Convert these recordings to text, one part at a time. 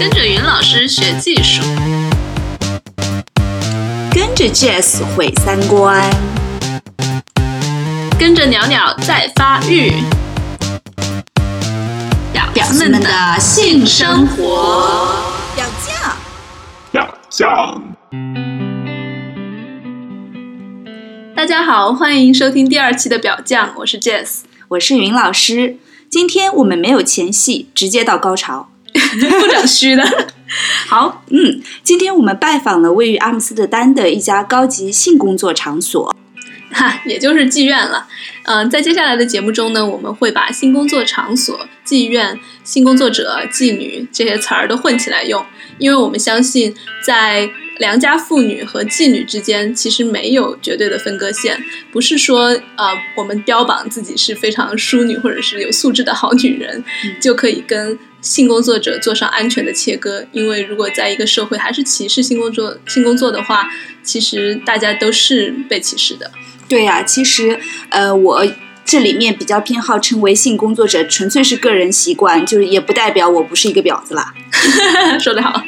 跟着云老师学技术，跟着 Jazz 毁三观，跟着鸟鸟在发育。表子们的性生活，表酱，表酱。大家好，欢迎收听第二期的表酱，我是 Jazz，我是云老师。今天我们没有前戏，直接到高潮，不整虚的。好，嗯，今天我们拜访了位于阿姆斯特丹的一家高级性工作场所，哈，也就是妓院了。嗯，在接下来的节目中呢，我们会把性工作场所、妓院、性工作者、妓女这些词儿都混起来用，因为我们相信在。良家妇女和妓女之间其实没有绝对的分割线，不是说呃我们标榜自己是非常淑女或者是有素质的好女人，就可以跟性工作者做上安全的切割。因为如果在一个社会还是歧视性工作性工作的话，其实大家都是被歧视的。对呀，其实呃我这里面比较偏好称为性工作者，纯粹是个人习惯，就是也不代表我不是一个婊子啦。说得好。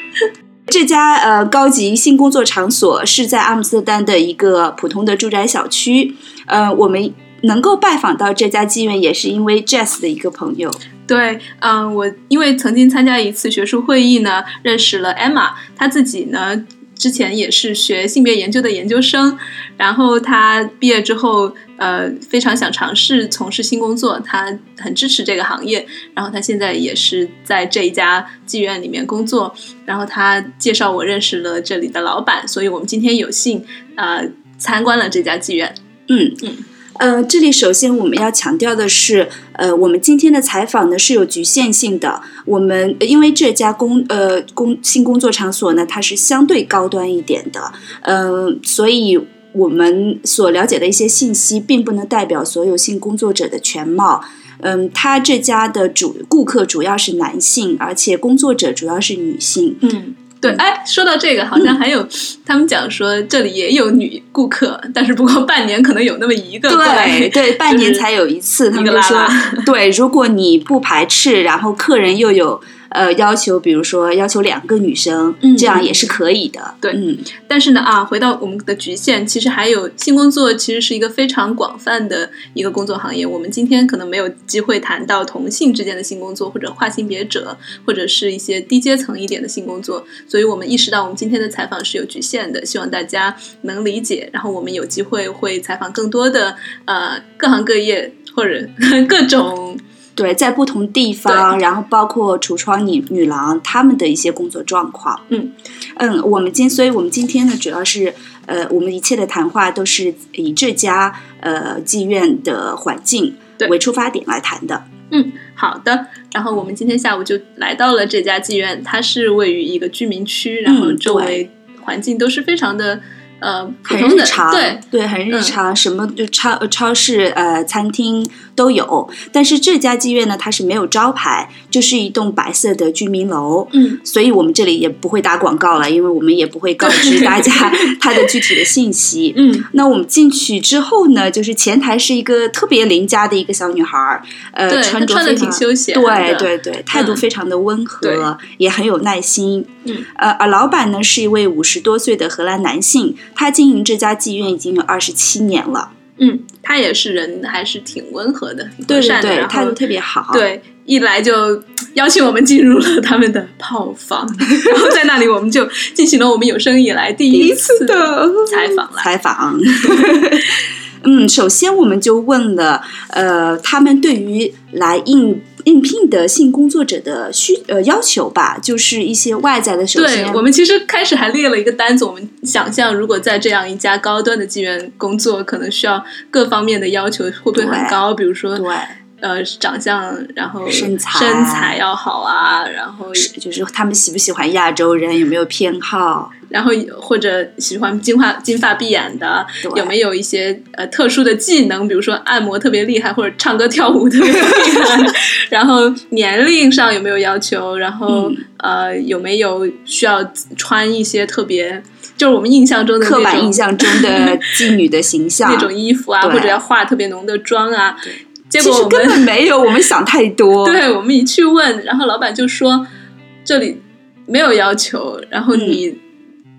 这家呃高级性工作场所是在阿姆斯特丹的一个普通的住宅小区。呃，我们能够拜访到这家妓院，也是因为 Jess 的一个朋友。对，嗯，我因为曾经参加一次学术会议呢，认识了 Emma，她自己呢。之前也是学性别研究的研究生，然后她毕业之后，呃，非常想尝试从事新工作，他很支持这个行业，然后他现在也是在这一家妓院里面工作，然后他介绍我认识了这里的老板，所以我们今天有幸呃参观了这家妓院，嗯嗯。呃，这里首先我们要强调的是，呃，我们今天的采访呢是有局限性的。我们因为这家工呃工性工作场所呢，它是相对高端一点的，嗯，所以我们所了解的一些信息，并不能代表所有性工作者的全貌。嗯，他这家的主顾客主要是男性，而且工作者主要是女性。嗯。对，哎，说到这个，好像还有 他们讲说这里也有女顾客，但是不过半年可能有那么一个，对 对，半年才有一次。他们说，对，如果你不排斥，然后客人又有。呃，要求比如说要求两个女生，嗯这样也是可以的。对，嗯，但是呢，啊，回到我们的局限，其实还有性工作，其实是一个非常广泛的一个工作行业。我们今天可能没有机会谈到同性之间的性工作，或者跨性别者，或者是一些低阶层一点的性工作。所以我们意识到，我们今天的采访是有局限的，希望大家能理解。然后我们有机会会采访更多的呃各行各业或者各种。对，在不同地方，然后包括橱窗女女郎他们的一些工作状况。嗯嗯，我们今，所以我们今天呢，主要是呃，我们一切的谈话都是以这家呃妓院的环境为出发点来谈的。嗯，好的。然后我们今天下午就来到了这家妓院，它是位于一个居民区，然后周围环境都是非常的。呃，很日常，对对，很日常，什么就超超市、呃，餐厅都有。但是这家妓院呢，它是没有招牌，就是一栋白色的居民楼。嗯，所以我们这里也不会打广告了，因为我们也不会告知大家 它的具体的信息。嗯，那我们进去之后呢，就是前台是一个特别邻家的一个小女孩儿，呃，穿着的挺休闲，对对对，态度非常的温和，也很有耐心。嗯，呃，而老板呢是一位五十多岁的荷兰男性。他经营这家妓院已经有二十七年了。嗯，他也是人，还是挺温和的，对对对，态度特别好。对，一来就邀请我们进入了他们的炮房，然后在那里我们就进行了我们有生以来第一次的采访了。采访。嗯，首先我们就问了，呃，他们对于来应应聘的性工作者的需呃要求吧，就是一些外在的。首先，我们其实开始还列了一个单子，我们想象如果在这样一家高端的妓院工作，可能需要各方面的要求会不会很高？比如说，对。呃，长相，然后身材身材要好啊，然后就是他们喜不喜欢亚洲人，有没有偏好，然后或者喜欢金发金发碧眼的，有没有一些呃特殊的技能，比如说按摩特别厉害，或者唱歌跳舞特别厉害，然后年龄上有没有要求，然后呃有没有需要穿一些特别，就是我们印象中的刻板印象中的妓女的形象 那种衣服啊，或者要化特别浓的妆啊。其实根本没有，我们想太多。对，我们一去问，然后老板就说：“这里没有要求，然后嗯你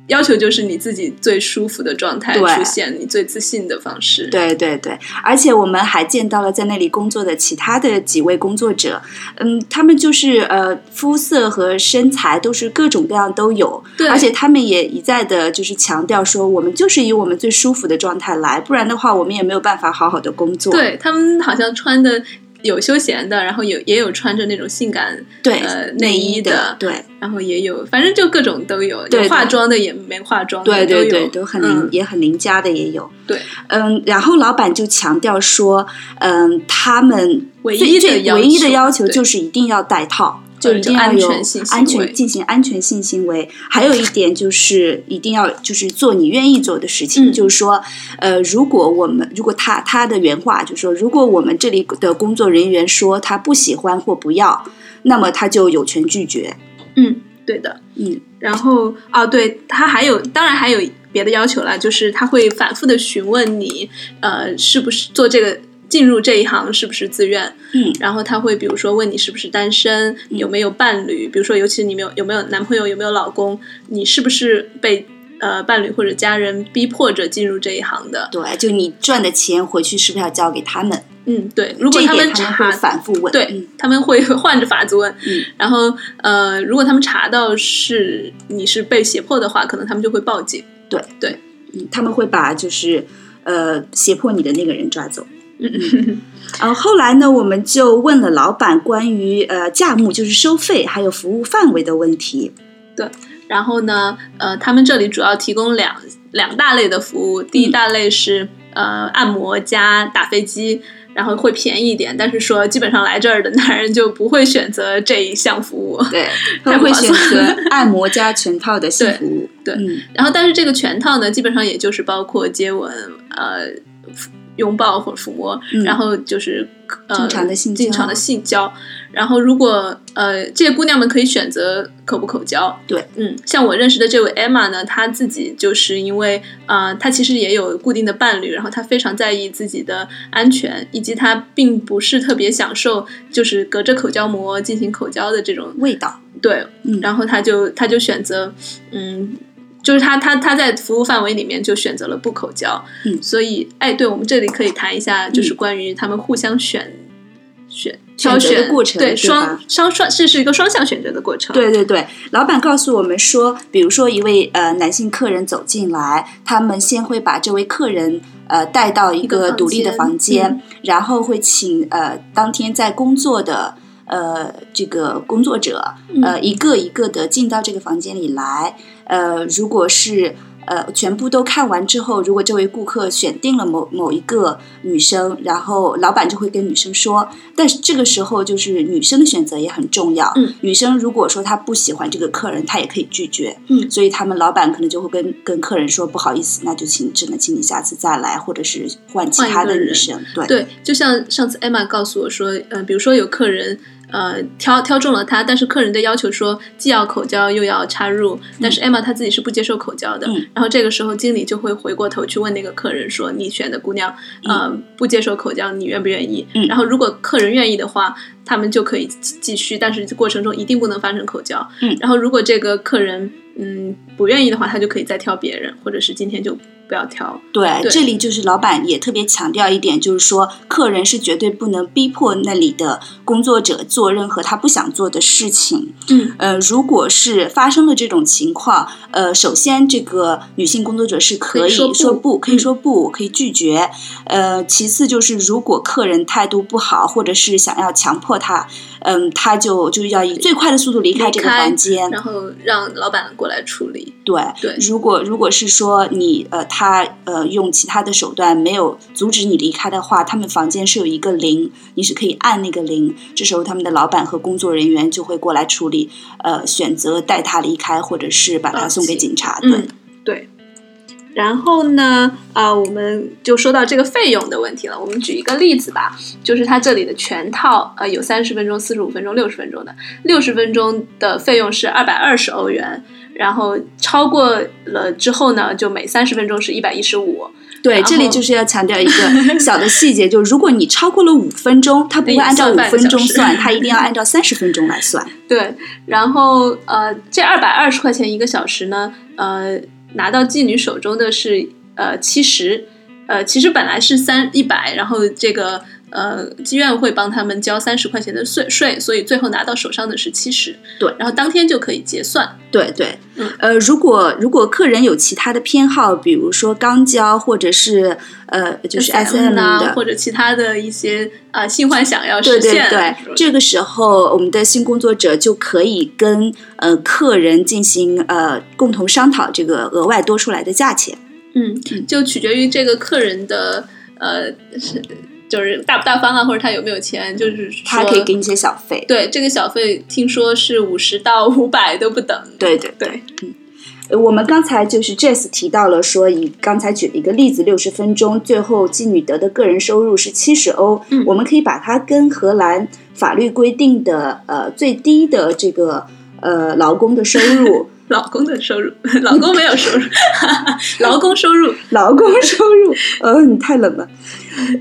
要求就是你自己最舒服的状态对出现，你最自信的方式。对对对，而且我们还见到了在那里工作的其他的几位工作者，嗯，他们就是呃肤色和身材都是各种各样都有，对而且他们也一再的就是强调说，我们就是以我们最舒服的状态来，不然的话我们也没有办法好好的工作。对他们好像穿的有休闲的，然后有也有穿着那种性感对呃内衣的，对然后也有，反正就各种都有，对有化妆的也没化妆的对对对，都有都很邻、嗯也很邻家的也有。对，嗯，然后老板就强调说，嗯，他们唯一的唯一的要求就是一定要戴套。就一定要有安全进行安全性行为，还有一点就是一定要就是做你愿意做的事情，嗯就是说，呃，如果我们如果他他的原话就是说，如果我们这里的工作人员说他不喜欢或不要，那么他就有权拒绝。嗯，对的。嗯，然后啊，对他还有，当然还有别的要求啦，就是他会反复的询问你，呃，是不是做这个进入这一行是不是自愿？嗯，然后他会比如说问你是不是单身，有没有伴侣，比如说尤其你没有有没有男朋友，有没有老公，你是不是被呃伴侣或者家人逼迫着进入这一行的？对，就你赚的钱回去是不是要交给他们？嗯，对，如果他们查反复问。对、嗯他们会 换着法子问，嗯然后呃，如果他们查到是你是被胁迫的话，可能他们就会报警。嗯，他们会把就是呃胁迫你的那个人抓走。嗯，然后后来呢，我们就问了老板关于呃价目，就是收费还有服务范围的问题。对然后呢，呃，他们这里主要提供两两大类的服务，第一大类是、呃按摩加打飞机。然后会便宜一点，但是说基本上来这儿的男人就不会选择这一项服务。对，他会选择按摩加全套的性服务。对嗯然后，但是这个全套呢，基本上也就是包括接吻、呃拥抱或者抚摸，嗯然后就是呃正常的性交正常的性交。然后，如果呃这些姑娘们可以选择口不口交，对，嗯，像我认识的这位 Emma 呢，她自己就是因为啊、呃她其实也有固定的伴侣，然后她非常在意自己的安全，以及她并不是特别享受就是隔着口交膜进行口交的这种味道。对，嗯然后她就她就选择，嗯，就是他他他在服务范围里面就选择了不口交，嗯。所以哎，对我们这里可以谈一下，就是关于他们互相选选挑选择的过程对对双双双这是一个双向选择的过程，对对对，老板告诉我们说，比如说一位呃男性客人走进来，他们先会把这位客人呃带到一一个独立的间房间，嗯。然后会请呃当天在工作的呃这个工作者呃一个一个的进到这个房间里来，呃如果是。呃，全部都看完之后，如果这位顾客选定了某某一个女生，然后老板就会跟女生说，但是这个时候就是女生的选择也很重要。嗯，女生如果说她不喜欢这个客人，她也可以拒绝。嗯所以他们老板可能就会跟跟客人说，不好意思，那就请只能请你下次再来，或者是换其他的女生。对对，就像上次 Emma 告诉我说，呃，比如说有客人呃挑挑中了他，但是客人的要求说既要口交又要插入，但是 Emma 她自己是不接受口交的，嗯然后这个时候经理就会回过头去问那个客人说，你选的姑娘呃、不接受口交，你愿不愿意？嗯然后如果客人愿意的话，他们就可以继继续，但是过程中一定不能发生口交。嗯然后如果这个客人嗯不愿意的话，他就可以再挑别人，或者是今天就不要挑。对，对这里就是老板也特别强调一点，就是说客人是绝对不能逼迫那里的工作者做任何他不想做的事情。嗯呃，如果是发生了这种情况，呃，首先这个女性工作者是可以说不，可以嗯说不，可以拒绝。呃，其次就是如果客人态度不好，或者是想要强迫他，嗯、他就就要以最快的速度离开这个房间。然后让老板过来处理。对，对如果如果是说你呃他呃用其他的手段没有阻止你离开的话，他们房间是有一个铃，你是可以按那个铃，这时候他们的老板和工作人员就会过来处理，呃，选择带他离开，或者是把他送给警察。对，嗯，对。然后呢，啊、我们就说到这个费用的问题了。我们举一个例子吧，就是它这里的全套，呃，有三十分钟、四十五分钟、六十分钟的。六十分钟的费用是二百二十欧元，然后超过了之后呢，就每三十分钟是一百一十五。对，这里就是要强调一个 小的细节，就是如果你超过了五分钟，它不会按照五分钟算，它一定要按照三十分钟来算。对，然后呃，这二百二十块钱一个小时呢，呃，拿到妓女手中的是呃七十，呃，其实本来是三一百，然后这个呃妓院会帮他们交三十块钱的税税，所以最后拿到手上的是七十。对然后当天就可以结算。对对，嗯呃，如果如果客人有其他的偏好，比如说肛交或者是呃，就是 S M 啊，的，或者其他的一些呃性幻想要对对实现，对，这个时候我们的性工作者就可以跟呃客人进行呃共同商讨这个额外多出来的价钱。嗯，就取决于这个客人的呃是就是大不大方啊，或者他有没有钱，就是他可以给你一些小费。对这个小费，听说是五十到五百都不等。对对对，嗯我们刚才就是 Jess 提到了说，以刚才举了一个例子，六十分钟，最后妓女得的个人收入是七十欧。嗯我们可以把它跟荷兰法律规定的呃最低的这个呃劳工的收入，老公的收入，老公没有收入，劳工收入，劳工收入，呃，你太冷了。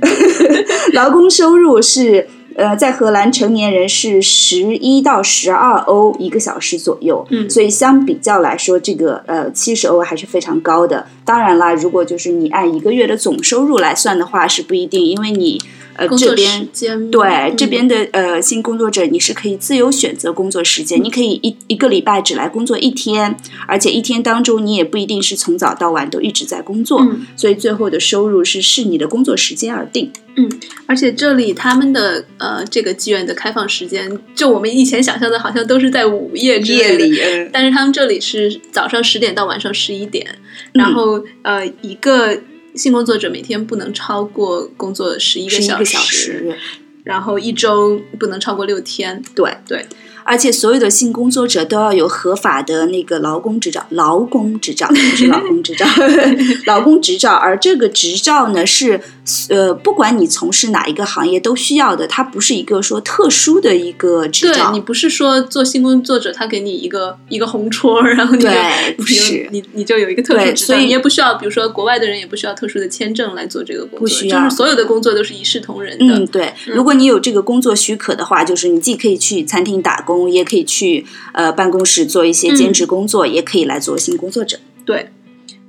劳工收入是呃，在荷兰成年人是十一到十二欧一个小时左右，嗯所以相比较来说，这个呃七十欧还是非常高的。当然啦，如果就是你按一个月的总收入来算的话，是不一定，因为你呃这边对、嗯这边的呃新工作者，你是可以自由选择工作时间，你可以一一个礼拜只来工作一天，而且一天当中你也不一定是从早到晚都一直在工作，嗯所以最后的收入是视你的工作时间而定。嗯而且这里他们的呃这个妓院的开放时间，就我们以前想象的，好像都是在午夜之类的。呃但是他们这里是早上十点到晚上十一点，嗯然后呃，一个性工作者每天不能超过工作十一个小时，然后一周不能超过六天。对。对，而且所有的性工作者都要有合法的那个劳工执照，劳工执照不是劳工执照，劳工执照。而这个执照呢，是呃，不管你从事哪一个行业都需要的，它不是一个说特殊的一个执照对你。不是说做性工作者，他给你一个一个红戳，然后你就对不是你你就有一个特殊执照，所以你也不需要，比如说国外的人也不需要特殊的签证来做这个工作，不需要就是所有的工作都是一视同仁的。嗯，对。如果你有这个工作许可的话，就是你既可以去餐厅打工，也可以去呃办公室做一些兼职工作，也可以来做性工作者。对，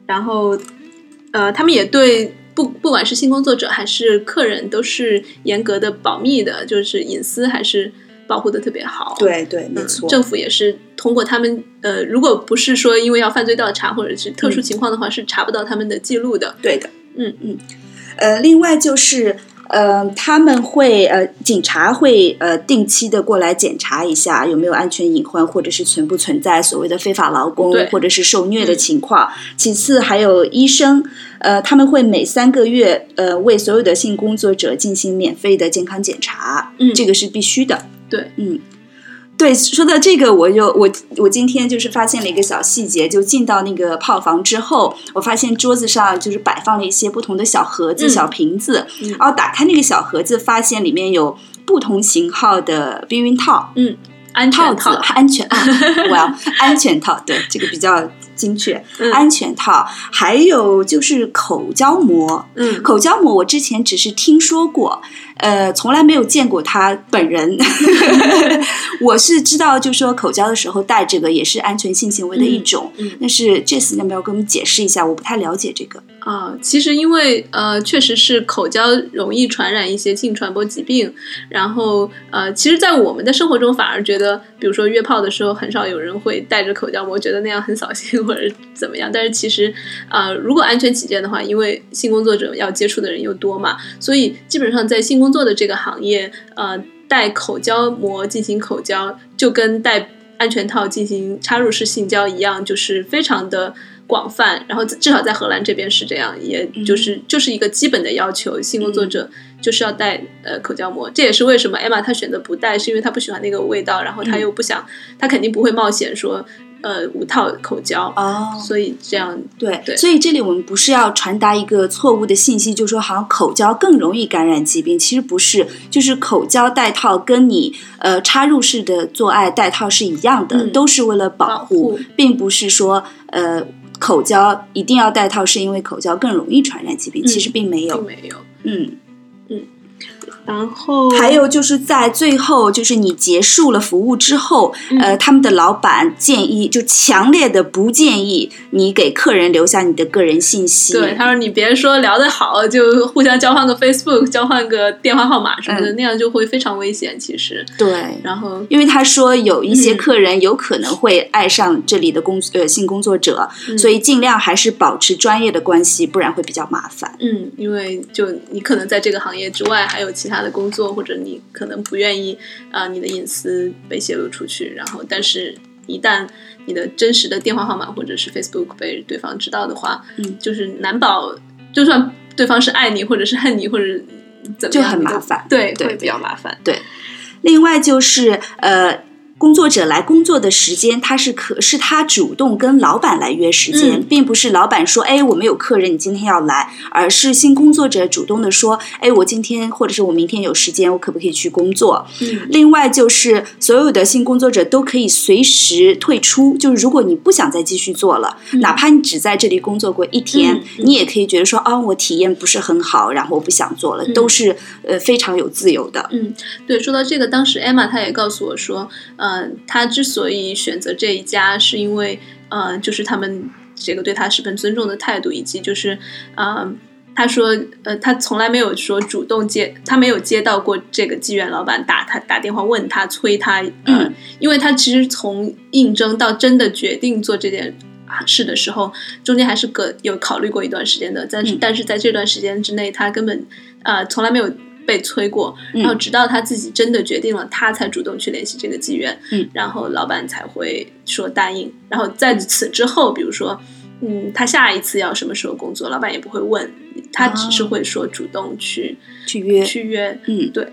然后呃，他们也对不不管是性工作者还是客人都是严格的保密的，就是隐私还是保护的特别好。。对对，没嗯错。政府也是通过他们，呃，如果不是说因为要犯罪调查或者是特殊嗯情况的话，是查不到他们的记录的。对的，嗯嗯，呃，另外就是。呃，他们会呃，警察会呃定期的过来检查一下有没有安全隐患，或者是存不存在所谓的非法劳工或者是受虐的嗯情况。其次还有医生，呃，他们会每三个月呃为所有的性工作者进行免费的健康检查，嗯这个是必须的。对，嗯。对，说到这个，我就我我今天就是发现了一个小细节，就进到那个泡房之后，我发现桌子上就是摆放了一些不同的小盒子、嗯小瓶子，嗯。然后打开那个小盒子，发现里面有不同型号的避孕套、嗯，安套套，安全啊，我要安全套，对，这个比较精确，嗯安全套，还有就是口交膜，嗯，口交膜我之前只是听说过，呃，从来没有见过他本人。我是知道，就说口交的时候戴这个也是安全性行为的一种。嗯嗯但是 Jess 要不要给我们解释一下？我不太了解这个。啊，其实因为呃，确实是口交容易传染一些性传播疾病，然后呃，其实，在我们的生活中反而觉得，比如说约炮的时候，很少有人会戴着口交膜，觉得那样很扫兴或者怎么样。但是其实啊，如果安全起见的话，因为性工作者要接触的人又多嘛，所以基本上在性工作的这个行业，呃，戴口交膜进行口交，就跟戴安全套进行插入式性交一样，就是非常的广泛。然后至少在荷兰这边是这样，也就是、就是一个基本的要求，性工作者就是要戴呃口交膜。这也是为什么 Emma 她选择不戴，是因为她不喜欢那个味道，然后她又不想，她肯定不会冒险说。呃无套口交，哦，所以这样对，对所以这里我们不是要传达一个错误的信息，就说好像口交更容易感染疾病，其实不是，就是口交戴套跟你呃插入式的做爱戴套是一样的，嗯都是为了保保护并不是说呃口交一定要戴套是因为口交更容易传染疾病，嗯其实并没有并，没有。嗯。然后还有就是在最后，就是你结束了服务之后，嗯呃，他们的老板建议，就强烈的不建议你给客人留下你的个人信息。对他说你别说聊得好就互相交换个 Facebook，交换个电话号码什么的，嗯那样就会非常危险。其实，对然后因为他说有一些嗯客人有可能会爱上这里的工呃性工作者，嗯所以尽量还是保持专业的关系，不然会比较麻烦。嗯，因为就你可能在这个行业之外还有其他的工作，或者你可能不愿意啊、你的隐私被泄露出去，然后但是一旦你的真实的电话号码或者是 Facebook 被对方知道的话，嗯，就是难保就算对方是爱你或者是恨你或者怎么就样，就很麻烦对，对会比较麻烦。对另外就是呃。工作者来工作的时间，他是可是他主动跟老板来约时间，嗯。并不是老板说，哎，我们有客人，你今天要来，而是新工作者主动的说，哎，我今天或者是我明天有时间，我可不可以去工作？嗯。另外就是所有的新工作者都可以随时退出，就是如果你不想再继续做了，嗯。哪怕你只在这里工作过一天，你也可以觉得说，啊，我体验不是很好，然后我不想做了，嗯。都是呃非常有自由的。嗯，对，说到这个，当时 Emma 她也告诉我说，呃，她之所以选择这一家，是因为呃，就是他们这个对他十分尊重的态度，以及就是呃，他说呃，他从来没有说主动接，他没有接到过这个妓院老板打他打电话问他催他，呃，嗯因为他其实从应征到真的决定做这件。事的时候，中间还是个有考虑过一段时间的，但是、嗯但是在这段时间之内，他根本呃从来没有被催过，嗯然后直到他自己真的决定了，他才主动去联系这个妓院，嗯，然后老板才会说答应。然后在此之后，比如说，嗯，他下一次要什么时候工作，老板也不会问，他只是哦会说主动去、去约，去约，嗯，对。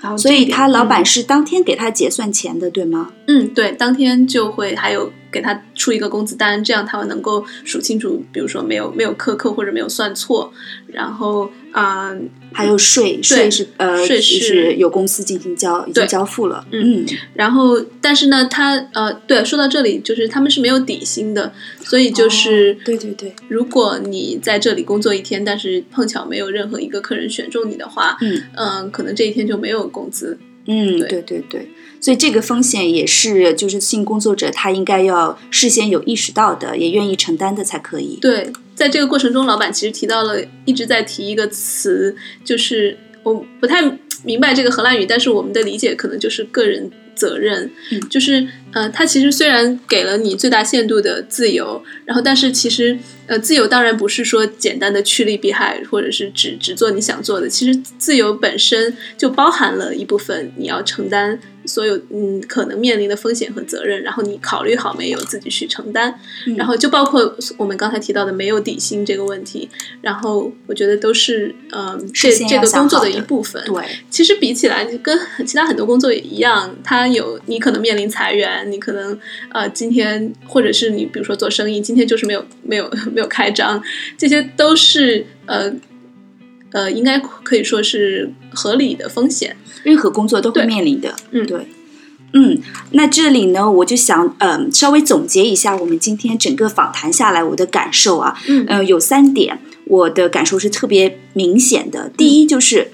然后所以他老板嗯是当天给他结算钱的，对吗？嗯，对，当天就会还有给他出一个工资单，这样他们能够数清楚，比如说没有没有克扣或者没有算错，然后啊、嗯还有税，税是呃，税就是是有公司进行交，已经对交付了。嗯嗯，然后，但是呢，他呃，对，说到这里，就是他们是没有底薪的，所以就是、哦对对对，如果你在这里工作一天，但是碰巧没有任何一个客人选中你的话，嗯嗯、可能这一天就没有工资。嗯，对对对对，所以这个风险也是就是性工作者他应该要事先有意识到的，也愿意承担的才可以。对，在这个过程中，老板其实提到了，一直在提一个词，就是我不太明白这个荷兰语，但是我们的理解可能就是个人责任，嗯就是呃，它其实虽然给了你最大限度的自由，然后但是其实呃，自由当然不是说简单的趋利避害，或者是只只做你想做的，其实自由本身就包含了一部分你要承担所有嗯可能面临的风险和责任，然后你考虑好没有自己去承担，嗯然后就包括我们刚才提到的没有底薪这个问题，然后我觉得都是呃、这这个工作的的一部分。对，其实比起来，跟其他很多工作也一样，它有你可能面临裁员，你可能呃今天或者是你比如说做生意，今天就是没有没有没有开张，这些都是呃呃应该可以说是合理的风险。任何工作都会面临的。嗯对。嗯，那这里呢，我就想，嗯、稍微总结一下我们今天整个访谈下来我的感受啊，嗯呃，有三点我的感受是特别明显的。第一就是，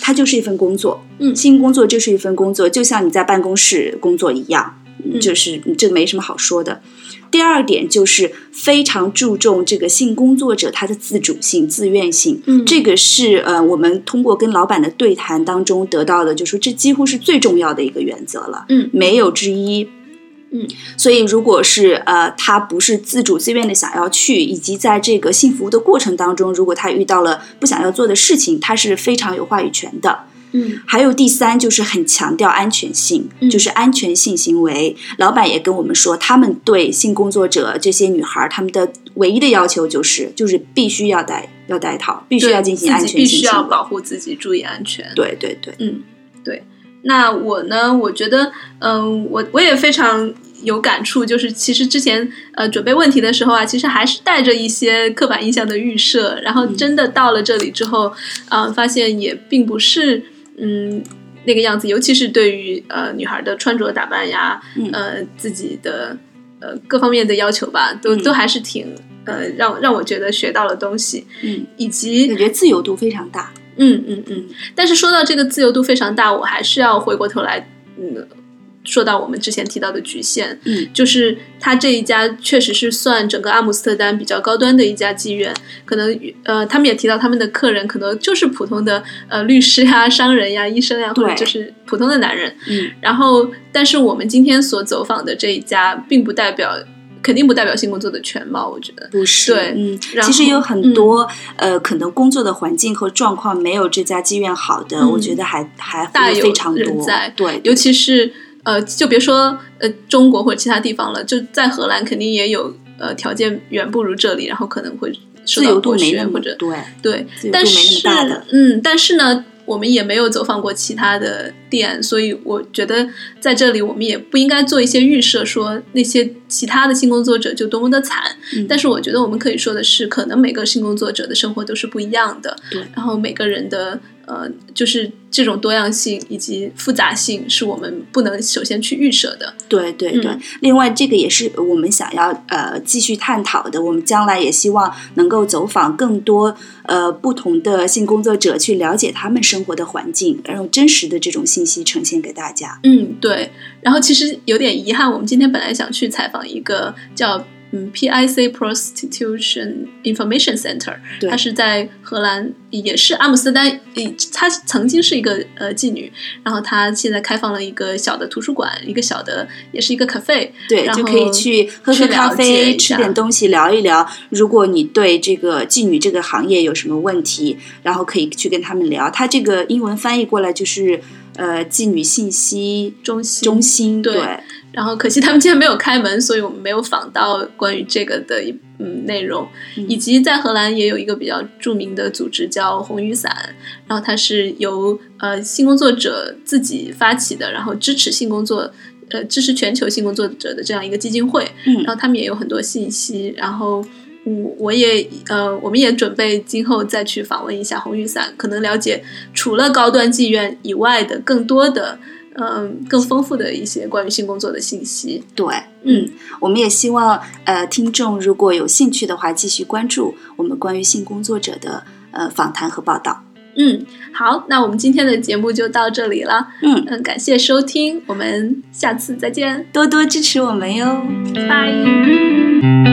它就是一份工作，嗯新工作就是一份工作，就像你在办公室工作一样，嗯就是这没什么好说的。第二点就是非常注重这个性工作者他的自主性、自愿性，嗯这个是呃我们通过跟老板的对谈当中得到的，就说这几乎是最重要的一个原则了，嗯没有之一。嗯，所以如果是呃他不是自主自愿的想要去，以及在这个性服务的过程当中，如果他遇到了不想要做的事情，他是非常有话语权的。嗯还有第三就是很强调安全性，嗯就是安全性行为。老板也跟我们说，他们对性工作者这些女孩儿，他们的唯一的要求就是，就是必须要戴要戴套，必须要进行安全性必须要。保护自己，注意安全。对对对，嗯，对。那我呢？我觉得，嗯、我我也非常有感触，就是其实之前呃准备问题的时候啊，其实还是带着一些刻板印象的预设，然后真的到了这里之后，啊、发现也并不是嗯那个样子，尤其是对于呃女孩的穿着打扮呀，嗯。呃自己的呃各方面的要求吧，都、嗯。都还是挺呃让让我觉得学到了东西，嗯，以及感觉自由度非常大。嗯嗯嗯，但是说到这个自由度非常大，我还是要回过头来，嗯，说到我们之前提到的局限，嗯，就是他这一家确实是算整个阿姆斯特丹比较高端的一家妓院，可能呃，他们也提到他们的客人可能就是普通的呃律师呀、商人呀、医生呀，或者就是普通的男人，嗯。然后，但是我们今天所走访的这一家，并不代表，肯定不代表性工作的全貌，我觉得。不是，对嗯，然其实有很多、呃，可能工作的环境和状况没有这家妓院好的，嗯。我觉得还还会大有非常多人在。对，尤其是呃，就别说呃中国或者其他地方了，就在荷兰肯定也有呃条件远不如这里，然后可能会受自由度到剥没那么削或者对，对，但是。嗯，但是呢，我们也没有走访过其他的店，所以我觉得在这里我们也不应该做一些预设，说那些其他的性工作者就多么的惨。嗯但是我觉得我们可以说的是，可能每个性工作者的生活都是不一样的，对然后每个人的呃，就是这种多样性以及复杂性，是我们不能首先去预设的。对对对，嗯另外这个也是我们想要呃继续探讨的。我们将来也希望能够走访更多呃不同的性工作者，去了解他们生活的环境，然后真实的这种信息呈现给大家。嗯，对。然后其实有点遗憾，我们今天本来想去采访一个叫嗯 PIC Prostitution Information Center，对它是在荷兰，也是阿姆斯特丹，呃它曾经是一个呃妓女，然后它现在开放了一个小的图书馆，一个小的也是一个 cafe，对，然就可以去喝喝咖啡，吃点东西，聊一聊。如果你对这个妓女这个行业有什么问题，然后可以去跟他们聊。它这个英文翻译过来就是呃妓女信息中心中心，对对然后可惜他们今天没有开门，所以我们没有访到关于这个的一嗯内容，嗯以及在荷兰也有一个比较著名的组织叫红雨伞，然后它是由呃性工作者自己发起的，然后支持性工作。呃，支持全球性工作者的这样一个基金会，嗯然后他们也有很多信息，然后嗯，我也呃，我们也准备今后再去访问一下红雨伞，可能了解除了高端妓院以外的更多的嗯、更丰富的一些关于性工作的信息。对，嗯，我们也希望呃听众如果有兴趣的话，继续关注我们关于性工作者的呃访谈和报道。嗯，好，那我们今天的节目就到这里了。嗯，嗯，感谢收听，我们下次再见，多多支持我们哟。拜。